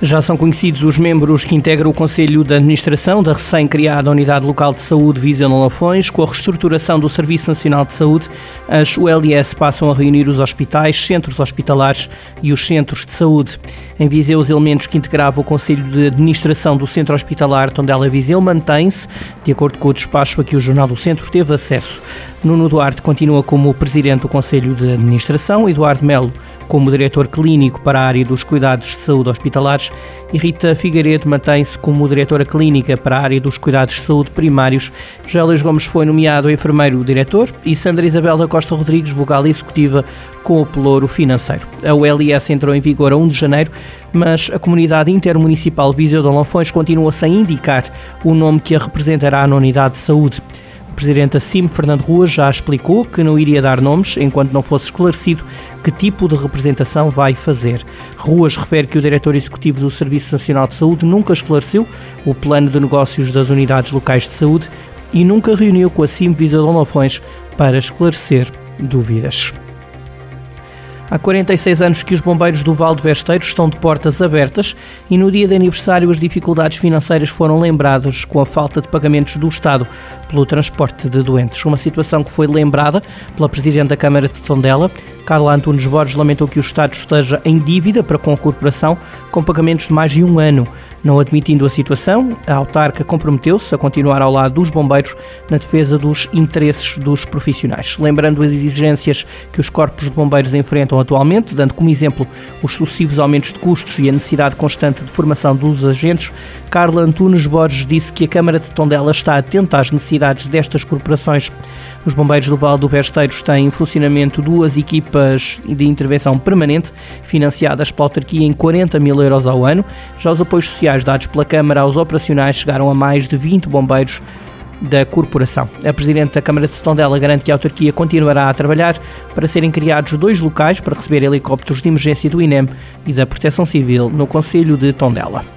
Já são conhecidos os membros que integram o Conselho de Administração da recém-criada Unidade Local de Saúde Viseu Lafões. Com a reestruturação do Serviço Nacional de Saúde, as ULS passam a reunir os hospitais, centros hospitalares e os centros de saúde. Em Viseu, os elementos que integravam o Conselho de Administração do Centro Hospitalar Tondela Viseu mantêm-se, de acordo com o despacho a que o Jornal do Centro teve acesso. Nuno Duarte continua como presidente do Conselho de Administração, Eduardo Melo como diretor clínico para a área dos cuidados de saúde hospitalares e Rita Figueiredo mantém-se como diretora clínica para a área dos cuidados de saúde primários. Gélias Gomes foi nomeado enfermeiro-diretor e Sandra Isabel da Costa Rodrigues, vogal executiva, com o pelouro financeiro. A ULS entrou em vigor a 1 de janeiro, mas a comunidade intermunicipal Viseu de Lanfões continua sem indicar o nome que a representará na unidade de saúde. Presidente Acime Fernando Ruas já explicou que não iria dar nomes enquanto não fosse esclarecido que tipo de representação vai fazer. Ruas refere que o diretor executivo do Serviço Nacional de Saúde nunca esclareceu o plano de negócios das unidades locais de saúde e nunca reuniu com a CIM Visa Lafões para esclarecer dúvidas. Há 46 anos que os bombeiros do Val de Besteiro estão de portas abertas e no dia de aniversário as dificuldades financeiras foram lembradas com a falta de pagamentos do Estado pelo transporte de doentes. Uma situação que foi lembrada pela Presidente da Câmara de Tondela, Carla Antunes Borges, lamentou que o Estado esteja em dívida para com a corporação com pagamentos de mais de um ano. Não admitindo a situação, a autarca comprometeu-se a continuar ao lado dos bombeiros na defesa dos interesses dos profissionais. Lembrando as exigências que os corpos de bombeiros enfrentam atualmente, dando como exemplo os sucessivos aumentos de custos e a necessidade constante de formação dos agentes, Carla Antunes Borges disse que a Câmara de Tondela está atenta às necessidades destas corporações. Os bombeiros do Val do Besteiros têm em funcionamento duas equipas de intervenção permanente, financiadas pela autarquia em 40 mil euros ao ano. Já os apoios sociais dados pela Câmara aos operacionais chegaram a mais de 20 bombeiros da corporação. A Presidente da Câmara de Tondela garante que a autarquia continuará a trabalhar para serem criados dois locais para receber helicópteros de emergência do INEM e da Proteção Civil no Conselho de Tondela.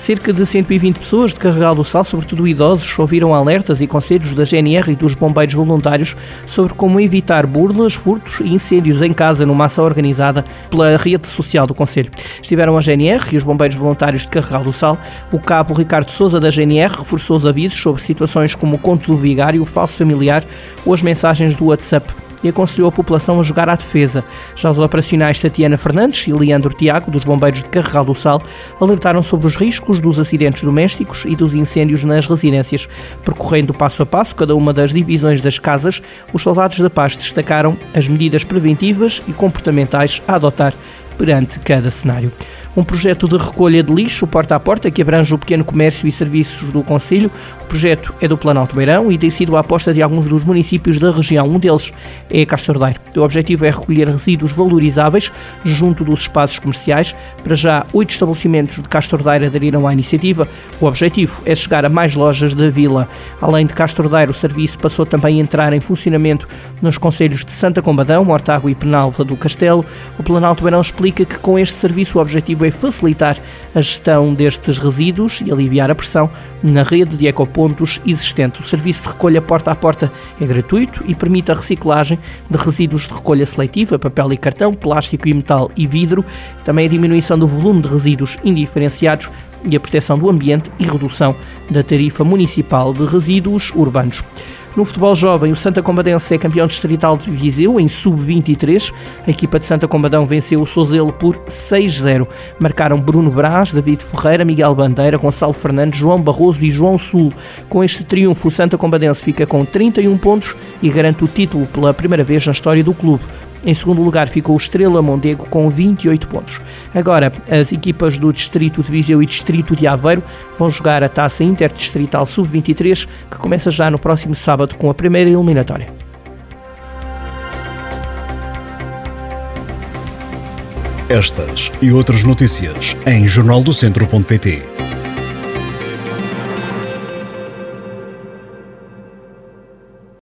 Cerca de 120 pessoas de Carregal do Sal, sobretudo idosos, ouviram alertas e conselhos da GNR e dos bombeiros voluntários sobre como evitar burlas, furtos e incêndios em casa numa ação organizada pela rede social do Conselho. Estiveram a GNR e os bombeiros voluntários de Carregal do Sal. O cabo Ricardo Souza da GNR reforçou os avisos sobre situações como o conto do vigário, o falso familiar ou as mensagens do WhatsApp e aconselhou a população a jogar à defesa. Já os operacionais Tatiana Fernandes e Leandro Tiago, dos Bombeiros de Carregal do Sal, alertaram sobre os riscos dos acidentes domésticos e dos incêndios nas residências. Percorrendo passo a passo cada uma das divisões das casas, os soldados da paz destacaram as medidas preventivas e comportamentais a adotar perante cada cenário um projeto de recolha de lixo porta a porta que abrange o pequeno comércio e serviços do Conselho. O projeto é do Planalto Beirão e tem sido a aposta de alguns dos municípios da região. Um deles é Castordeiro. O objetivo é recolher resíduos valorizáveis junto dos espaços comerciais. Para já, oito estabelecimentos de Castordeiro aderiram à iniciativa. O objetivo é chegar a mais lojas da vila. Além de Castordeiro, o serviço passou também a entrar em funcionamento nos conselhos de Santa Combadão, Mortágua e Penalva do Castelo. O Planalto Beirão explica que com este serviço o objetivo objetivo é facilitar a gestão destes resíduos e aliviar a pressão na rede de ecopontos existente. O serviço de recolha porta a porta é gratuito e permite a reciclagem de resíduos de recolha seletiva, papel e cartão, plástico e metal e vidro, também a diminuição do volume de resíduos indiferenciados e a proteção do ambiente e redução da tarifa municipal de resíduos urbanos. No futebol jovem, o Santa Combadense é campeão distrital de Viseu em sub-23. A equipa de Santa Combadão venceu o Sozelo por 6-0. Marcaram Bruno Braz, David Ferreira, Miguel Bandeira, Gonçalo Fernandes, João Barroso e João Sul. Com este triunfo, o Santa Combadense fica com 31 pontos e garante o título pela primeira vez na história do clube. Em segundo lugar ficou o Estrela Mondego com 28 pontos. Agora, as equipas do Distrito de Viseu e Distrito de Aveiro vão jogar a taça interdistrital sub-23, que começa já no próximo sábado com a primeira eliminatória. Estas e outras notícias em jornaldocentro.pt.